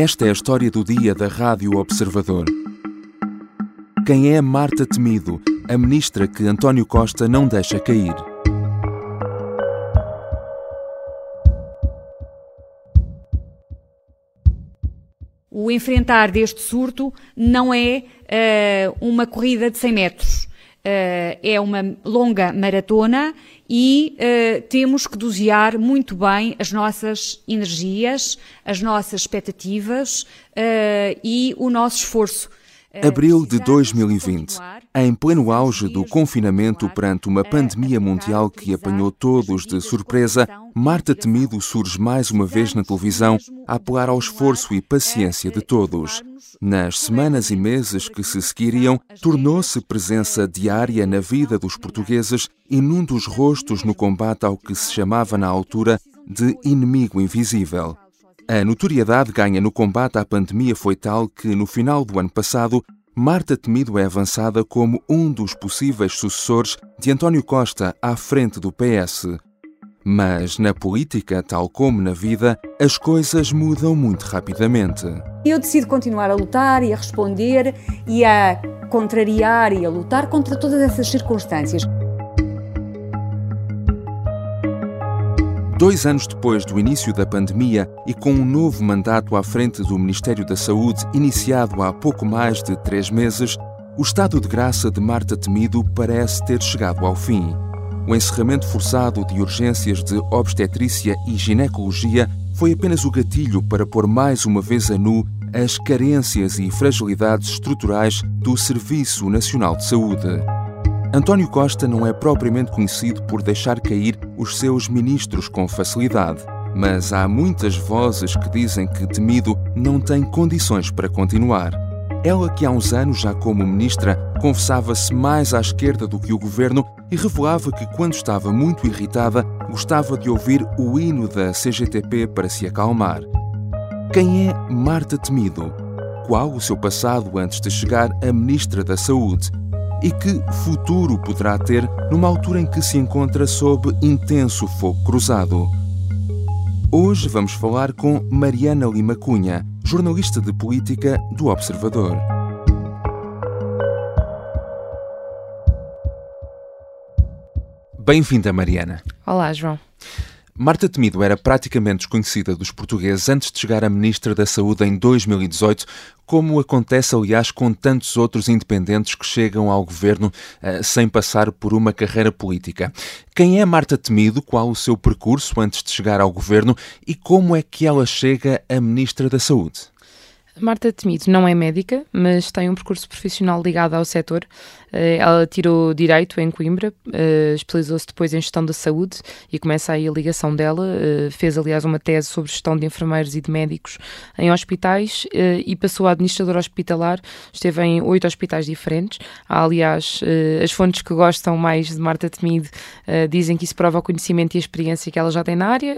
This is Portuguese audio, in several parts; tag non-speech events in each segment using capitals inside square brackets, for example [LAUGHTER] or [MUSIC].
Esta é a história do dia da Rádio Observador. Quem é Marta Temido, a ministra que António Costa não deixa cair? O enfrentar deste surto não é uh, uma corrida de 100 metros. Uh, é uma longa maratona e uh, temos que dosear muito bem as nossas energias, as nossas expectativas e o nosso esforço. Abril de 2020, em pleno auge do confinamento perante uma pandemia mundial que apanhou todos de surpresa, Marta Temido surge mais uma vez na televisão a apelar ao esforço e paciência de todos. Nas semanas e meses que se seguiriam, tornou-se presença diária na vida dos portugueses e num dos rostos no combate ao que se chamava na altura de inimigo invisível. A notoriedade ganha no combate à pandemia foi tal que, no final do ano passado, Marta Temido é avançada como um dos possíveis sucessores de António Costa à frente do PS. Mas na política, tal como na vida, as coisas mudam muito rapidamente. Eu decido continuar a lutar e a responder e a contrariar e a lutar contra todas essas circunstâncias. Dois anos depois do início da pandemia e com um novo mandato à frente do Ministério da Saúde, iniciado há pouco mais de três meses, o estado de graça de Marta Temido parece ter chegado ao fim. O encerramento forçado de urgências de obstetrícia e ginecologia foi apenas o gatilho para pôr mais uma vez a nu as carências e fragilidades estruturais do Serviço Nacional de Saúde. António Costa não é propriamente conhecido por deixar cair os seus ministros com facilidade, mas há muitas vozes que dizem que Temido não tem condições para continuar. Ela, que há uns anos, já como ministra, confessava-se mais à esquerda do que o governo e revelava que, quando estava muito irritada, gostava de ouvir o hino da CGTP para se acalmar. Quem é Marta Temido? Qual o seu passado antes de chegar a Ministra da Saúde? E que futuro poderá ter numa altura em que se encontra sob intenso fogo cruzado. Hoje vamos falar com Mariana Lima Cunha, jornalista de política do Observador. Bem-vinda, Mariana. Olá, João. Marta Temido era praticamente desconhecida dos portugueses antes de chegar a Ministra da Saúde em 2018, como acontece, aliás, com tantos outros independentes que chegam ao governo uh, sem passar por uma carreira política. Quem é Marta Temido? Qual o seu percurso antes de chegar ao governo e como é que ela chega a Ministra da Saúde? Marta Temido não é médica, mas tem um percurso profissional ligado ao setor. Eh, ela tirou Direito em Coimbra, eh, especializou-se depois em Gestão da Saúde e começa aí a ligação dela. Eh, fez, aliás, uma tese sobre gestão de enfermeiros e de médicos em hospitais e passou a administradora hospitalar. Esteve em oito hospitais diferentes. Aliás, as fontes que gostam mais de Marta Temido dizem que isso prova o conhecimento e a experiência que ela já tem na área.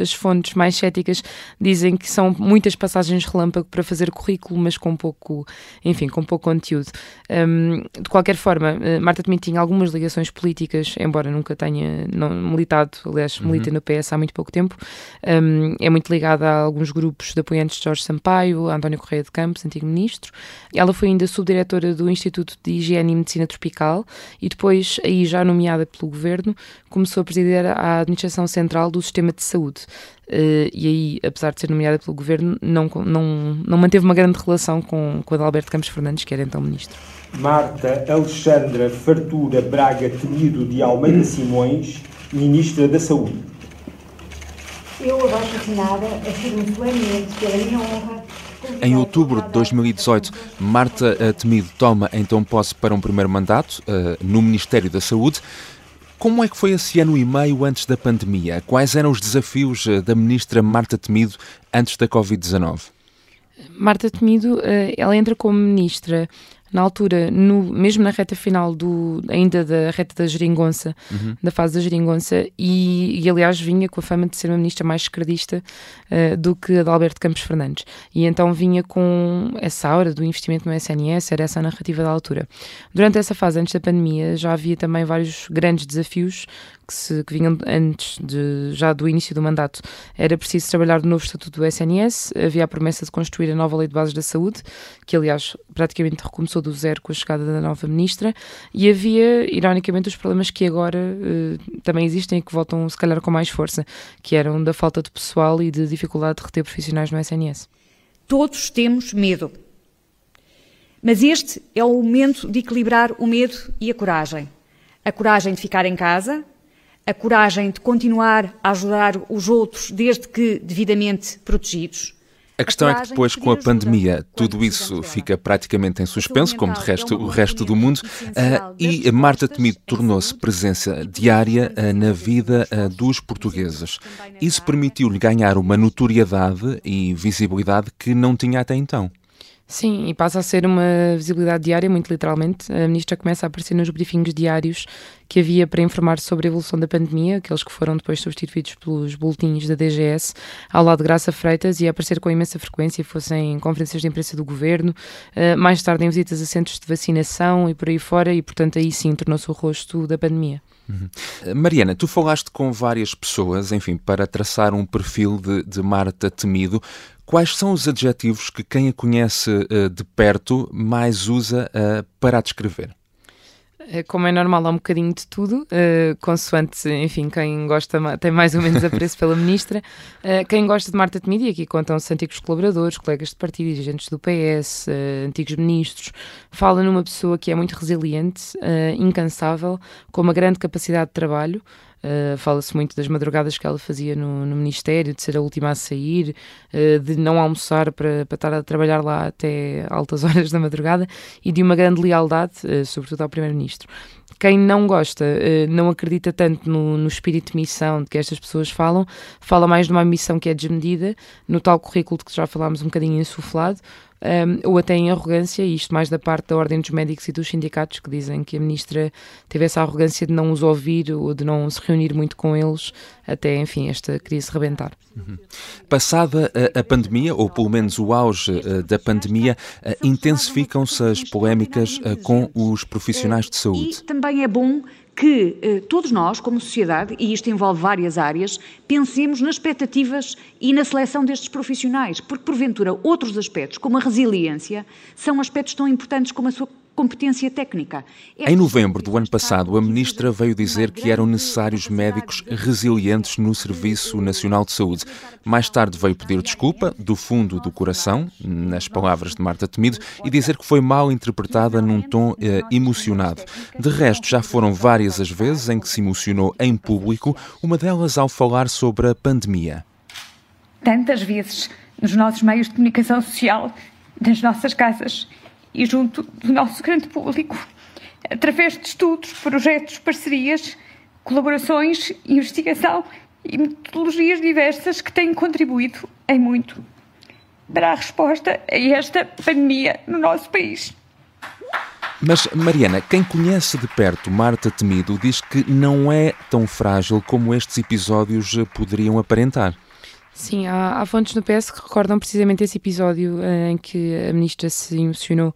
As fontes mais céticas dizem que são muitas passagens relâmpago para fazer currículo, mas com pouco, enfim, com pouco conteúdo. de qualquer qualquer forma, eh, Marta também tinha algumas ligações políticas, embora nunca tenha não, militado, aliás, uhum. milita no PS há muito pouco tempo. Um, é muito ligada a alguns grupos de apoiantes de Jorge Sampaio, António Correia de Campos, antigo ministro. Ela foi ainda subdiretora do Instituto de Higiene e Medicina Tropical e depois, aí já nomeada pelo governo, começou a presidir a Administração Central do Sistema de Saúde. Uh, e aí, apesar de ser nomeada pelo governo, não, não, não manteve uma grande relação com, com Adalberto Campos Fernandes, que era então ministro. Marta Alexandra Fartura Braga Temido de Almeida Simões, Ministra da Saúde. Eu, abaixo assinada, afirmo solenemente pela minha honra em outubro de 2018, Marta Temido toma então posse para um primeiro mandato uh, no Ministério da Saúde. Como é que foi esse ano e meio antes da pandemia? Quais eram os desafios uh, da ministra Marta Temido antes da Covid-19? Marta Temido, uh, ela entra como ministra Na altura, no, mesmo na reta final do, ainda da reta da geringonça, uhum. da fase da geringonça, e, e, aliás vinha com a fama de ser uma ministra mais esquerdista uh, do que a de Alberto Campos Fernandes. E então vinha com essa aura do investimento no SNS, era essa a narrativa da altura. Durante essa fase, antes da pandemia, já havia também vários grandes desafios que, se, que vinham antes de, já do início do mandato. Era preciso trabalhar no novo estatuto do SNS, havia a promessa de construir a nova lei de bases da saúde, que aliás praticamente recomeçou do zero com a chegada da nova ministra, e havia, ironicamente, os problemas que agora uh, também existem e que voltam se calhar com mais força, que eram da falta de pessoal e de dificuldade de reter profissionais no SNS. Todos temos medo. Mas este é o momento de equilibrar o medo e a coragem. A coragem de ficar em casa, a coragem de continuar a ajudar os outros desde que devidamente protegidos. A questão é que depois, com a pandemia, tudo isso fica praticamente em suspenso, como de resto o resto do mundo, uh, e Marta Temido tornou-se presença diária uh, na vida uh, dos portugueses. Isso permitiu-lhe ganhar uma notoriedade e visibilidade que não tinha até então. Sim, e passa a ser uma visibilidade diária, muito literalmente. A ministra começa a aparecer nos briefings diários que havia para informar sobre a evolução da pandemia, aqueles que foram depois substituídos pelos boletins da DGS, ao lado de Graça Freitas, e a aparecer com imensa frequência, fossem em conferências de imprensa do governo, uh, mais tarde em visitas a centros de vacinação e por aí fora, e portanto aí sim tornou-se o rosto da pandemia. Uhum. Mariana, tu falaste com várias pessoas, enfim, para traçar um perfil de, de Marta Temido. Quais são os adjetivos que quem a conhece uh, de perto mais usa uh, para a descrever? Eh, como é normal, há um bocadinho de tudo, uh, consoante, enfim, quem gosta tem mais ou menos apreço pela ministra. Uh, [LAUGHS] quem gosta de Marta Temido, e aqui contam-se antigos colaboradores, colegas de partido, dirigentes do PS, uh, antigos ministros, fala numa pessoa que é muito resiliente, incansável, com uma grande capacidade de trabalho. Uh, Fala-se muito das madrugadas que ela fazia no, no, Ministério, de ser a última a sair, uh, de não almoçar para, para estar a trabalhar lá até altas [LAUGHS] horas da madrugada e de uma grande lealdade, uh, sobretudo ao Primeiro-Ministro. Quem não gosta, não acredita tanto no, no, espírito de missão de que estas pessoas falam, fala mais de uma missão que é desmedida, no tal currículo de que já falámos um bocadinho insuflado, um, ou até em arrogância, e isto mais da parte da Ordem dos Médicos e dos sindicatos, que dizem que a ministra teve essa arrogância de não os ouvir ou de não se reunir muito com eles, até, enfim, esta crise rebentar. Uhum. Passada a, a, pandemia, ou pelo menos o auge uh, da pandemia, uh, intensificam-se as polémicas uh, com os profissionais de saúde. E também é bom que eh, todos nós, como sociedade, e isto envolve várias áreas, pensemos nas expectativas e na seleção destes profissionais, porque porventura outros aspectos, como a resiliência, são aspectos tão importantes como a sua competência técnica. É em novembro do ano passado, a ministra veio dizer que eram necessários médicos resilientes no Serviço Nacional de Saúde. Mais tarde veio pedir desculpa, do fundo do coração, nas palavras de Marta Temido, e dizer que foi mal interpretada num tom eh, emocionado. De resto, já foram várias as vezes em que se emocionou em público, uma delas ao falar sobre a pandemia. Tantas vezes nos nossos meios de comunicação social, nas nossas casas e junto do nosso grande público, através de estudos, projetos, parcerias, colaborações, investigação e metodologias diversas que têm contribuído em muito para a resposta a esta pandemia no nosso país. Mas, Mariana, quem conhece de perto Marta Temido diz que não é tão frágil como estes episódios poderiam aparentar. Sim, há, há fontes no PS que recordam precisamente esse episódio uh, em que a ministra se emocionou,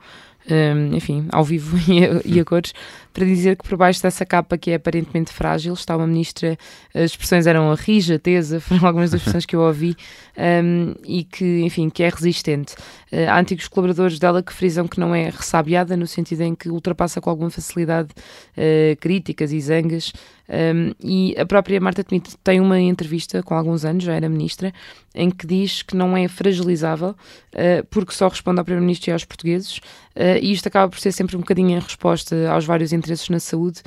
um, eh, enfim, ao vivo [LAUGHS] e a, e a cores, para dizer que por baixo dessa capa que é aparentemente frágil está uma ministra, as expressões eram a rija, tesa, [LAUGHS] foram algumas das expressões que eu ouvi, um, e que, enfim, que é resistente. Uh, há antigos colaboradores dela que frisam que não é ressabiada, no sentido em que ultrapassa com alguma facilidade uh, críticas e zangas, um, e a própria Marta Temido tem uma entrevista com alguns anos, já era ministra, em que diz que não é fragilizável uh, porque só responde ao Primeiro-Ministro e aos portugueses, uh, e isto acaba por ser sempre um bocadinho em resposta aos vários interesses na saúde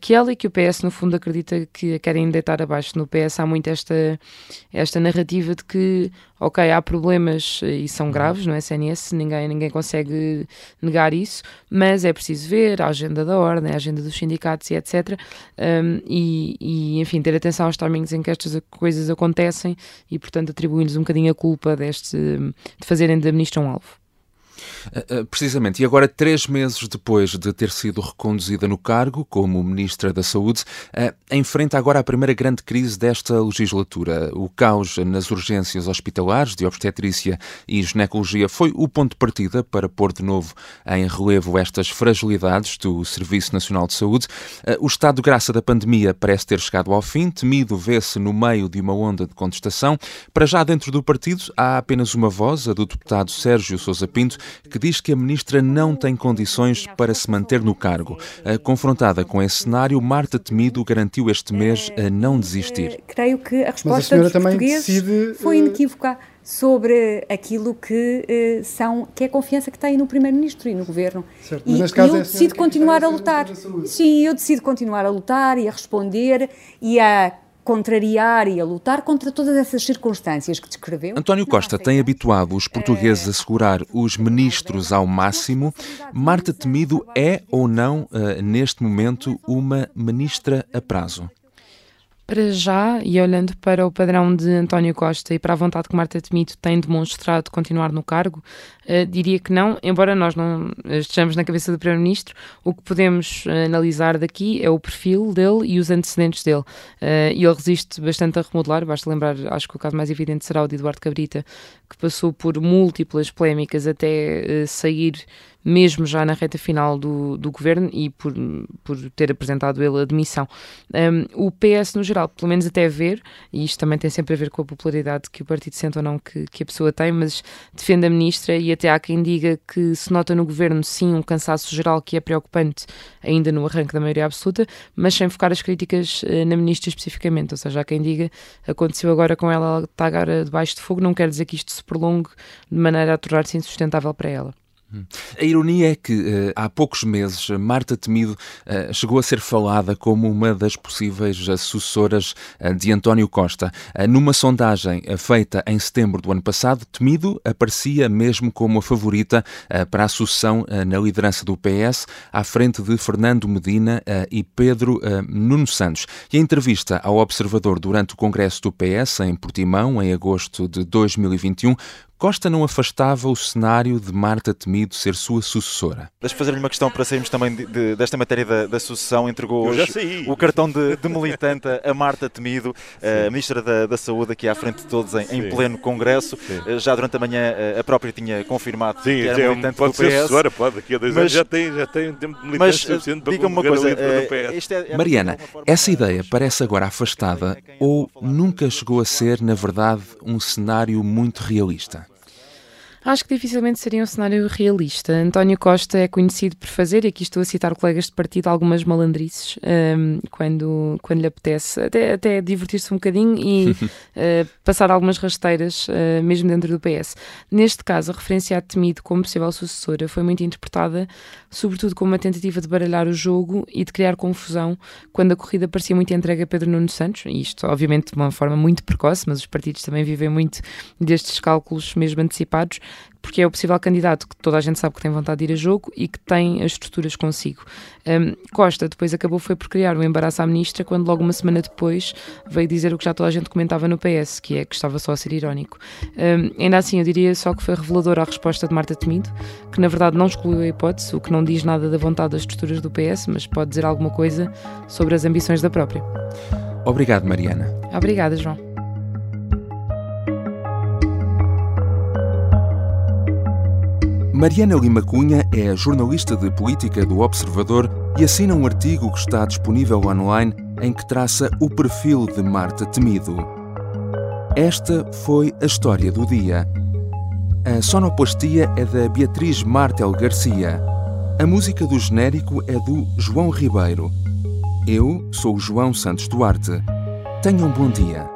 que ela e que o PS, no fundo, acredita que querem deitar abaixo. No PS há muito esta, esta narrativa de que, ok, há problemas e são graves no SNS, ninguém, ninguém consegue negar isso, mas é preciso ver a agenda da ordem, a agenda dos sindicatos e etc. Um, e, e, enfim, ter atenção aos timings em que estas coisas acontecem e, portanto, atribuir-lhes um bocadinho a culpa deste, de fazerem da ministra um alvo. Uh, uh, precisamente, e agora, três meses depois de ter sido reconduzida no cargo como Ministra da Saúde, uh, enfrenta agora a primeira grande crise desta legislatura. O caos nas urgências hospitalares de obstetrícia e ginecologia foi o ponto de partida para pôr de novo em relevo estas fragilidades do Serviço Nacional de Saúde. O estado de graça da pandemia parece ter chegado ao fim, temido vê-se no meio de uma onda de contestação. Para já, dentro do partido, há apenas uma voz, a do deputado Sérgio Sousa Pinto, que diz que a ministra não tem condições para se manter no cargo. Confrontada com esse cenário, Marta Temido garantiu este mês a não desistir. Eh, creio que a resposta a dos portugueses decide... foi eh, inequívoca sobre aquilo que uh, são que é a confiança que têm no primeiro-ministro e no governo. Certo, e, e eu é decido continuar a lutar. Sim, eu decido continuar a lutar e a responder e a contrariar e a lutar contra todas essas circunstâncias que descreveu. António Costa tem habituado os portugueses a segurar os ministros ao máximo. Marta Temido é ou não, uh, neste momento, uma ministra a prazo? Para já, e olhando para o padrão de António Costa e para a vontade que Marta Temido tem demonstrado de continuar no cargo, uh, diria que não, embora nós não estejamos na cabeça do Primeiro-Ministro, o que podemos uh, analisar daqui é o perfil dele e os antecedentes dele. Uh, e ele resiste bastante a remodelar, basta lembrar, acho que o caso mais evidente será o de Eduardo Cabrita, que passou por múltiplas polémicas até sair mesmo já na reta final do, do governo e por, por ter apresentado ele a demissão. Um, o PS, no geral, pelo menos até ver, e isto também tem sempre a ver com a popularidade que o partido sente ou não que, que a pessoa tem, mas defende a ministra e até há quem diga que se nota no governo, sim, um cansaço geral que é preocupante ainda no arranque da maioria absoluta, mas sem focar as críticas uh, na ministra especificamente. Ou seja, há quem diga aconteceu agora com ela, ela está agora debaixo de fogo, não quer dizer que isto se prolongue de maneira a tornar-se insustentável para ela. A ironia é que uh, há poucos meses Marta Temido uh, chegou a ser falada como uma das possíveis sucessoras uh, de António Costa. numa sondagem feita em setembro do ano passado, Temido aparecia mesmo como a favorita para a sucessão na liderança do PS, à frente de Fernando Medina e Pedro Nuno Santos. E em entrevista ao Observador durante o Congresso do PS em Portimão, em agosto de 2021, Costa não afastava o cenário de Marta Temido ser sua sucessora. Deixa fazer-lhe uma questão para sairmos também de, de, desta matéria da, da sucessão. Entregou hoje o cartão de, de, militante a Marta Temido, a Ministra da, da, Saúde, aqui à frente de todos em, em pleno Congresso. Sim. Eh, já durante a manhã eh, a própria tinha confirmado Sim, que era é, militante pode do ser PS. Sucessora, pode, daqui a dois mas, anos já tem, já tem tempo de mas, suficiente para diga uma coisa, é, é, Mariana, essa ideia parece agora afastada ou nunca chegou a ser, na verdade, um cenário muito realista? Acho que dificilmente seria um cenário realista. António Costa é conhecido por fazer, e aqui estou a citar colegas de partido, algumas malandrices um, quando, quando lhe apetece, até, até divertir-se um bocadinho e [LAUGHS] uh, passar algumas rasteiras, uh, mesmo dentro do PS. Neste caso, a referência a Temido como possível sucessora foi muito interpretada, sobretudo como uma tentativa de baralhar o jogo e de criar confusão quando a corrida parecia muito entregue a Pedro Nuno Santos, e isto, obviamente, de uma forma muito precoce, mas os partidos também vivem muito destes cálculos mesmo antecipados porque é o possível candidato que toda a gente sabe que tem vontade de ir a jogo e que tem as estruturas consigo. Um, Costa depois acabou foi por criar um embaraço à ministra quando logo uma semana depois veio dizer o que já toda a gente comentava no PS, que é que estava só a ser irónico. Um, ainda assim, eu diria só que foi reveladora a resposta de Marta Temido, que na verdade não excluiu a hipótese, o que não diz nada da vontade das estruturas do PS, mas pode dizer alguma coisa sobre as ambições da própria. Obrigado, Mariana. Obrigada, João. Mariana Lima Cunha é jornalista de política do Observador e assina um artigo que está disponível online em que traça o perfil de Marta Temido. Esta foi a história do dia. A sonoplastia é da Beatriz Martel Garcia. A música do genérico é do João Ribeiro. Eu sou o João Santos Duarte. Tenham um bom dia.